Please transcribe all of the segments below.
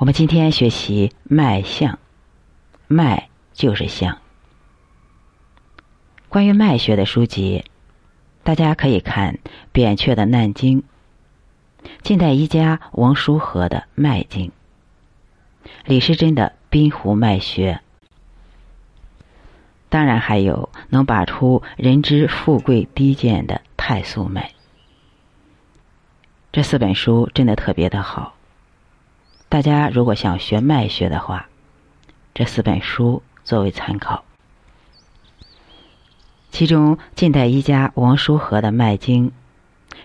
我们今天学习脉象，脉就是象。关于脉学的书籍，大家可以看扁鹊的《难经》，近代医家王叔和的《脉经》，李时珍的《滨湖脉学》，当然还有能把出人之富贵低贱的《太素脉》。这四本书真的特别的好。大家如果想学脉学的话，这四本书作为参考。其中，近代医家王叔和的《脉经》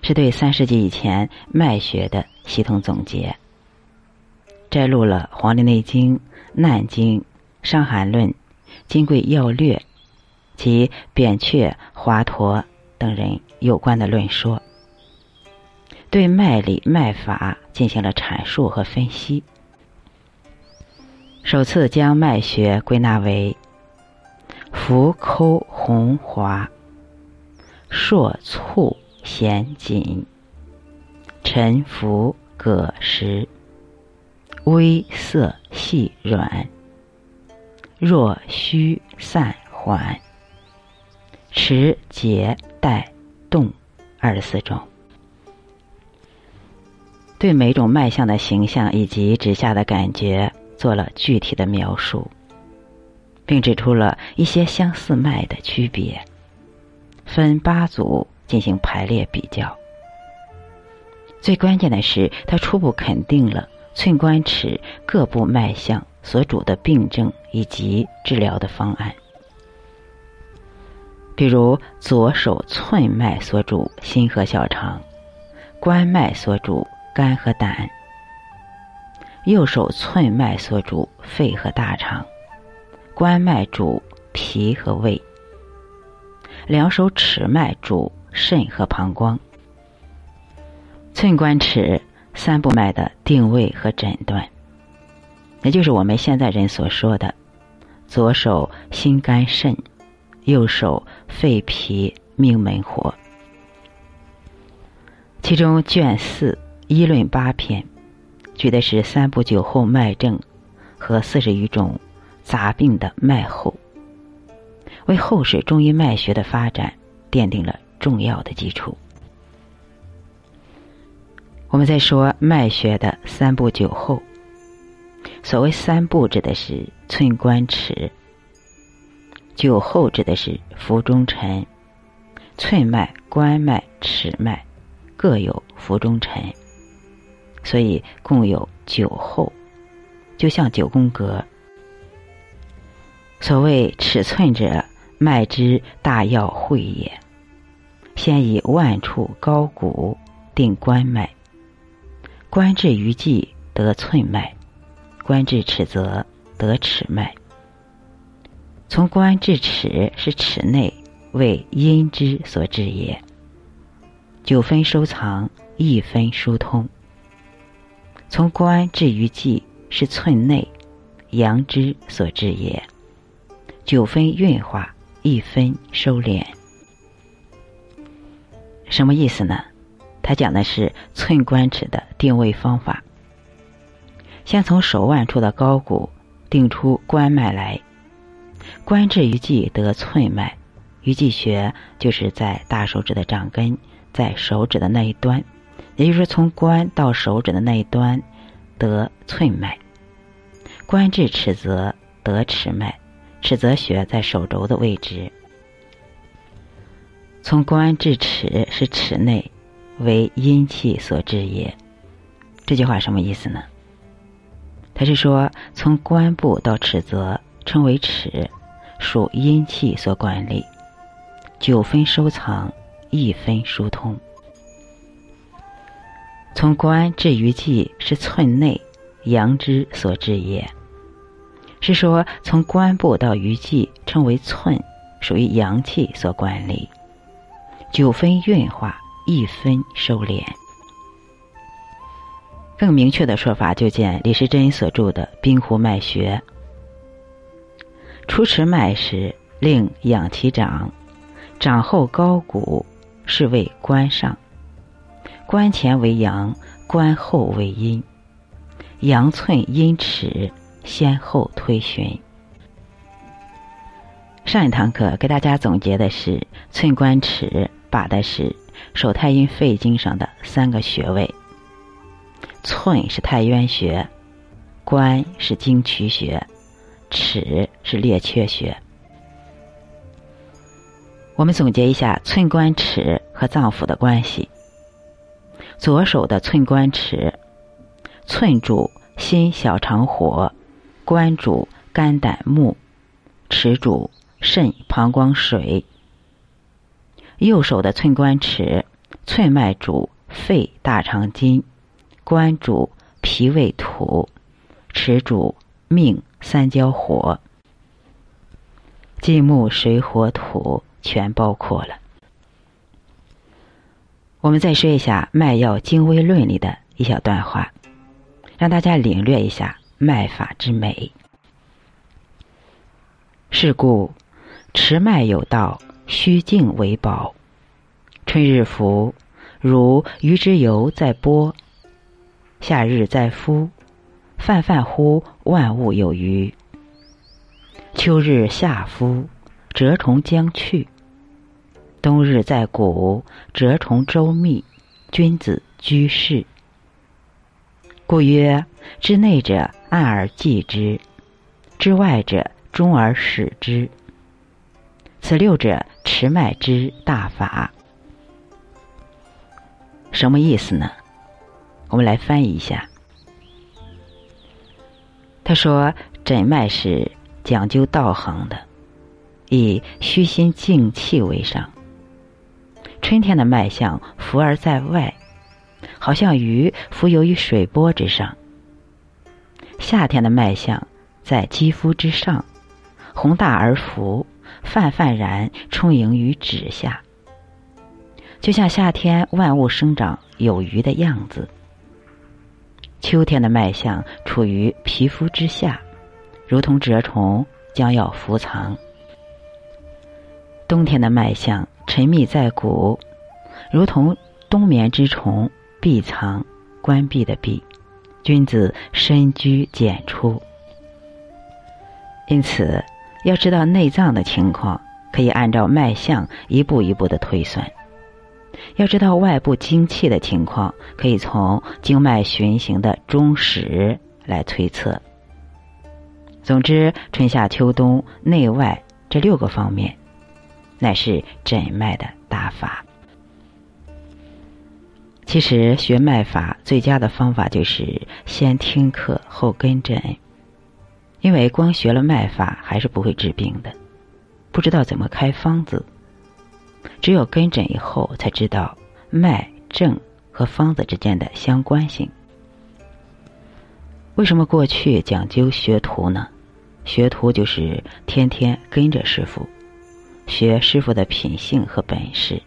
是对三世纪以前脉学的系统总结，摘录了《黄帝内经》《难经》《伤寒论》《金匮要略》及扁鹊、华佗等人有关的论说。对脉理脉法进行了阐述和分析，首次将脉学归纳为浮抠红滑、硕促弦紧、沉浮葛实、微涩细软、若虚散缓、持节带动二十四种。对每种脉象的形象以及指下的感觉做了具体的描述，并指出了一些相似脉的区别，分八组进行排列比较。最关键的是，他初步肯定了寸关尺各部脉象所主的病症以及治疗的方案。比如左手寸脉所主心和小肠，关脉所主。肝和胆，右手寸脉所主肺和大肠，关脉主脾和胃，两手尺脉主肾和膀胱。寸关尺三部脉的定位和诊断，也就是我们现在人所说的左手心肝肾，右手肺脾命门火。其中卷四。一论八篇，举的是三部酒后脉症和四十余种杂病的脉候，为后世中医脉学的发展奠定了重要的基础。我们再说脉学的三部酒后，所谓三部指的是寸关尺，酒后指的是浮中沉，寸脉、关脉、尺脉各有浮中沉。所以共有九候，就像九宫格。所谓尺寸者，脉之大要会也。先以万处高谷定关脉，关至于际得寸脉，关至尺则得尺脉。从关至尺是尺内，为阴之所至也。九分收藏，一分疏通。从关至于际是寸内，阳之所至也。九分运化，一分收敛。什么意思呢？他讲的是寸关尺的定位方法。先从手腕处的高骨定出关脉来，关至于际得寸脉。于际穴就是在大手指的掌根，在手指的那一端。也就是从关到手指的那一端得寸脉，关至尺泽得尺脉，尺泽穴在手肘的位置。从关至尺是尺内，为阴气所致也。这句话什么意思呢？他是说，从关部到尺泽称为尺，属阴气所管理，九分收藏，一分疏通。从关至于际是寸内，阳之所至也。是说从关部到于际称为寸，属于阳气所管理。九分运化，一分收敛。更明确的说法，就见李时珍所著的《冰湖脉学》。初持脉时，令养其掌，掌后高骨，是谓关上。关前为阳，关后为阴。阳寸阴尺，先后推寻。上一堂课给大家总结的是寸关尺，把的是手太阴肺经上的三个穴位。寸是太渊穴，关是经渠穴，尺是列缺穴。我们总结一下寸关尺和脏腑的关系。左手的寸关尺，寸主心小肠火，关主肝胆目，尺主肾膀胱水。右手的寸关尺，寸脉主肺大肠经，关主脾胃土，尺主命三焦火，金木水火土全包括了。我们再说一下《脉要精微论》里的一小段话，让大家领略一下脉法之美。是故，持脉有道，虚静为宝。春日服，如鱼之游在波；夏日在敷，泛泛乎万物有余。秋日夏夫，蛰虫将去。冬日在谷，蛰虫周密，君子居士。故曰：之内者按而济之，之外者中而始之。此六者持脉之大法。什么意思呢？我们来翻译一下。他说：诊脉是讲究道行的，以虚心静气为上。春天的脉象浮而在外，好像鱼浮游于水波之上；夏天的脉象在肌肤之上，宏大而浮，泛泛然充盈于指下，就像夏天万物生长有余的样子。秋天的脉象处于皮肤之下，如同蛰虫将要伏藏；冬天的脉象。沉密在骨，如同冬眠之虫，闭藏、关闭的闭。君子深居简出。因此，要知道内脏的情况，可以按照脉象一步一步的推算；要知道外部精气的情况，可以从经脉循行的终始来推测。总之，春夏秋冬内外这六个方面。乃是诊脉的大法。其实学脉法最佳的方法就是先听课后跟诊，因为光学了脉法还是不会治病的，不知道怎么开方子。只有跟诊以后才知道脉症和方子之间的相关性。为什么过去讲究学徒呢？学徒就是天天跟着师傅。学师傅的品性和本事，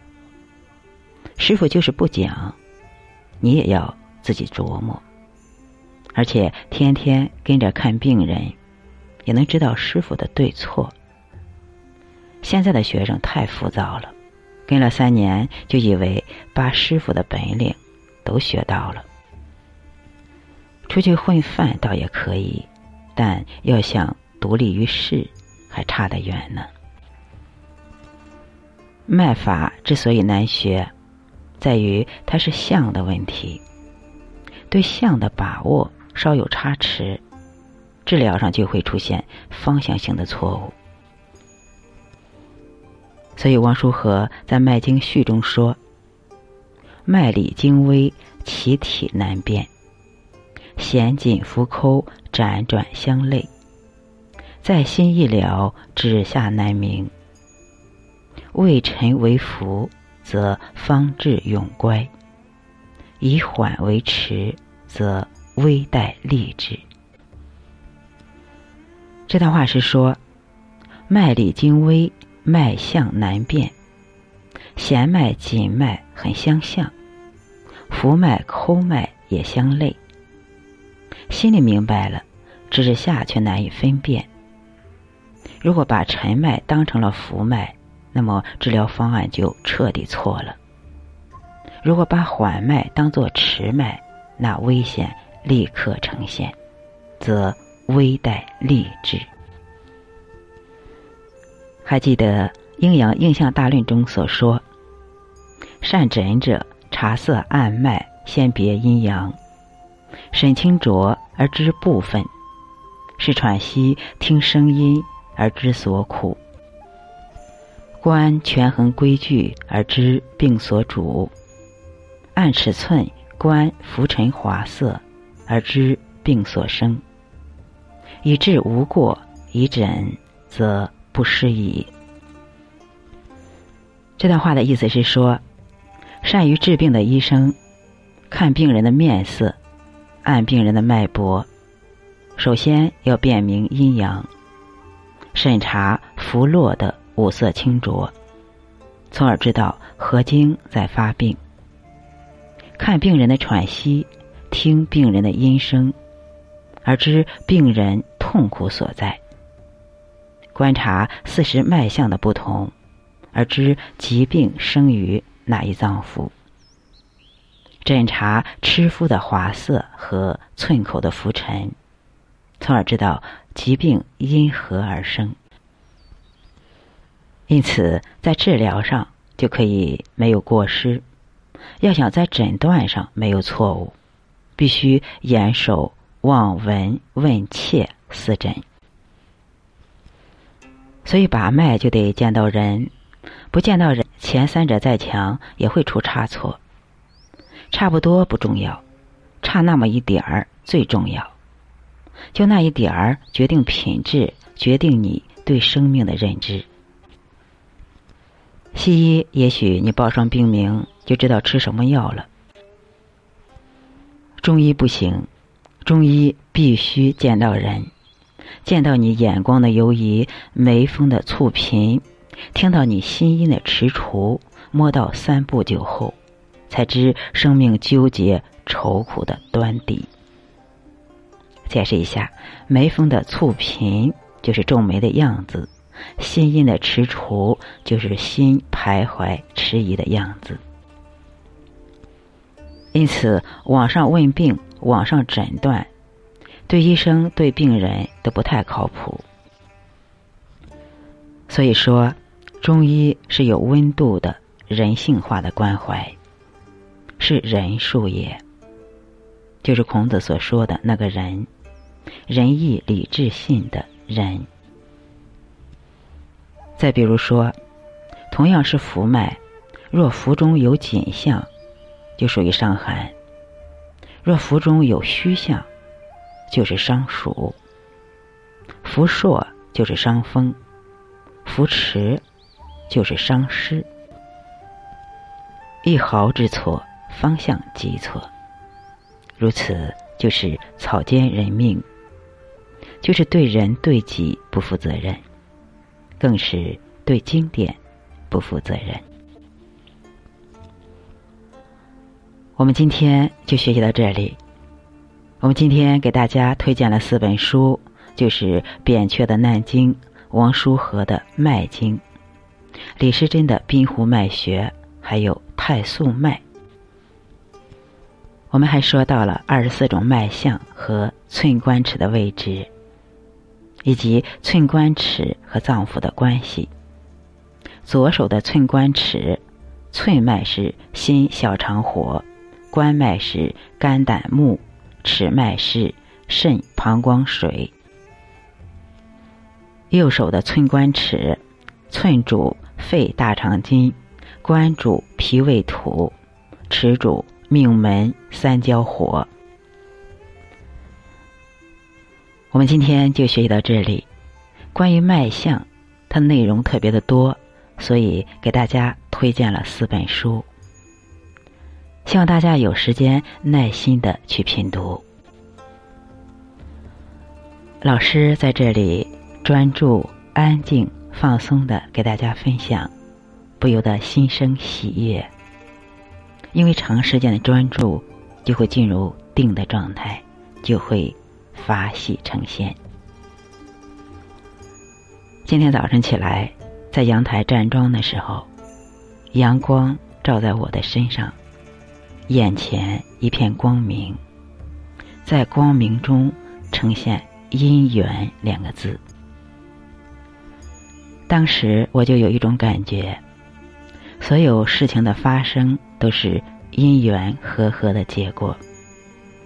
师傅就是不讲，你也要自己琢磨。而且天天跟着看病人，也能知道师傅的对错。现在的学生太浮躁了，跟了三年就以为把师傅的本领都学到了，出去混饭倒也可以，但要想独立于世，还差得远呢。脉法之所以难学，在于它是象的问题。对象的把握稍有差池，治疗上就会出现方向性的错误。所以王叔和在《脉经序》中说：“脉理精微，其体难辨；弦紧浮抠，辗转相类。在心一了，指下难明。”未沉为浮，则方志永乖；以缓为迟，则危殆立之。这段话是说，脉理精微，脉象难辨；弦脉、紧脉很相像，浮脉、抠脉也相类。心里明白了，指下却难以分辨。如果把沉脉当成了浮脉，那么治疗方案就彻底错了。如果把缓脉当作迟脉，那危险立刻呈现，则危殆立之。还记得《阴阳应象大论》中所说：“善诊者，察色按脉，先别阴阳，审清浊而知部分；是喘息听声音而知所苦；观权衡规矩而知病所主；按尺寸观浮沉华色而知病所生。以治无过，以诊则。”不失矣。这段话的意思是说，善于治病的医生，看病人的面色，按病人的脉搏，首先要辨明阴阳，审查浮落的五色清浊，从而知道何经在发病。看病人的喘息，听病人的音声，而知病人痛苦所在。观察四时脉象的不同，而知疾病生于哪一脏腑；诊查吃肤的滑色和寸口的浮沉，从而知道疾病因何而生。因此，在治疗上就可以没有过失；要想在诊断上没有错误，必须严守望闻问切四诊。所以把脉就得见到人，不见到人，前三者再强也会出差错。差不多不重要，差那么一点儿最重要。就那一点儿决定品质，决定你对生命的认知。西医也许你报上病名就知道吃什么药了，中医不行，中医必须见到人。见到你眼光的游移，眉峰的蹙颦，听到你心音的踟蹰，摸到三步酒后，才知生命纠结愁苦的端底。解释一下，眉峰的蹙颦就是皱眉的样子，心音的踟蹰就是心徘徊迟疑的样子。因此，网上问病，网上诊断。对医生、对病人都不太靠谱，所以说，中医是有温度的、人性化的关怀，是仁术也，就是孔子所说的那个仁，仁义礼智信的仁。再比如说，同样是浮脉，若浮中有紧象，就属于伤寒；若浮中有虚象，就是伤暑，浮硕就是伤风，浮迟就是伤湿。一毫之错，方向即错。如此就是草菅人命，就是对人对己不负责任，更是对经典不负责任。我们今天就学习到这里。我们今天给大家推荐了四本书，就是扁鹊的《难经》、王叔和的《脉经》、李时珍的《滨湖脉学》，还有《太素脉》。我们还说到了二十四种脉象和寸关尺的位置，以及寸关尺和脏腑的关系。左手的寸关尺，寸脉是心小肠火，关脉是肝胆目。尺脉是肾、膀胱、水。右手的寸关尺，寸主肺、大肠经，关主脾、胃、土，尺主命门、三焦、火。我们今天就学习到这里。关于脉象，它内容特别的多，所以给大家推荐了四本书。希望大家有时间耐心的去品读。老师在这里专注、安静、放松的给大家分享，不由得心生喜悦。因为长时间的专注，就会进入定的状态，就会法喜成仙。今天早上起来，在阳台站桩的时候，阳光照在我的身上。眼前一片光明，在光明中呈现“因缘”两个字。当时我就有一种感觉，所有事情的发生都是因缘和合的结果。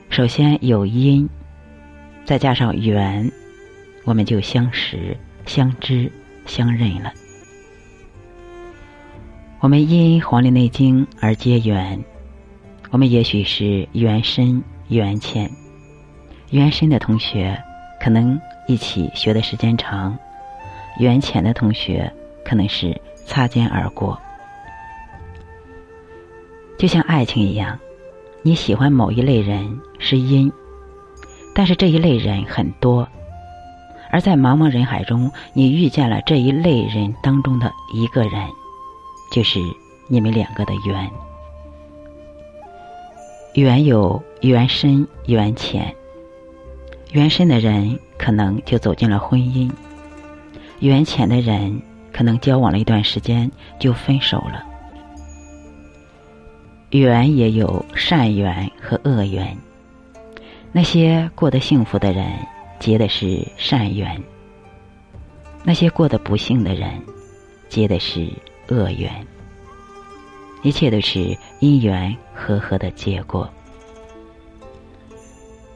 首先有因，再加上缘，我们就相识、相知、相认了。我们因《黄帝内经》而结缘，我们也许是缘深缘浅。缘深的同学可能一起学的时间长。缘浅的同学可能是擦肩而过，就像爱情一样，你喜欢某一类人是因，但是这一类人很多，而在茫茫人海中，你遇见了这一类人当中的一个人，就是你们两个的缘。缘有缘深缘浅，缘深的人可能就走进了婚姻。缘浅的人，可能交往了一段时间就分手了。缘也有善缘和恶缘，那些过得幸福的人结的是善缘，那些过得不幸的人结的是恶缘。一切都是因缘和合的结果。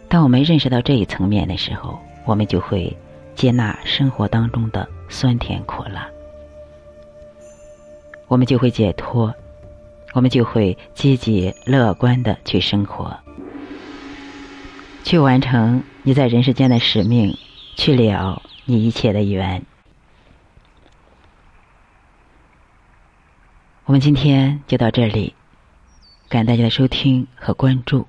当我们认识到这一层面的时候，我们就会接纳生活当中的。酸甜苦辣，我们就会解脱，我们就会积极乐观的去生活，去完成你在人世间的使命，去了你一切的缘。我们今天就到这里，感谢大家的收听和关注。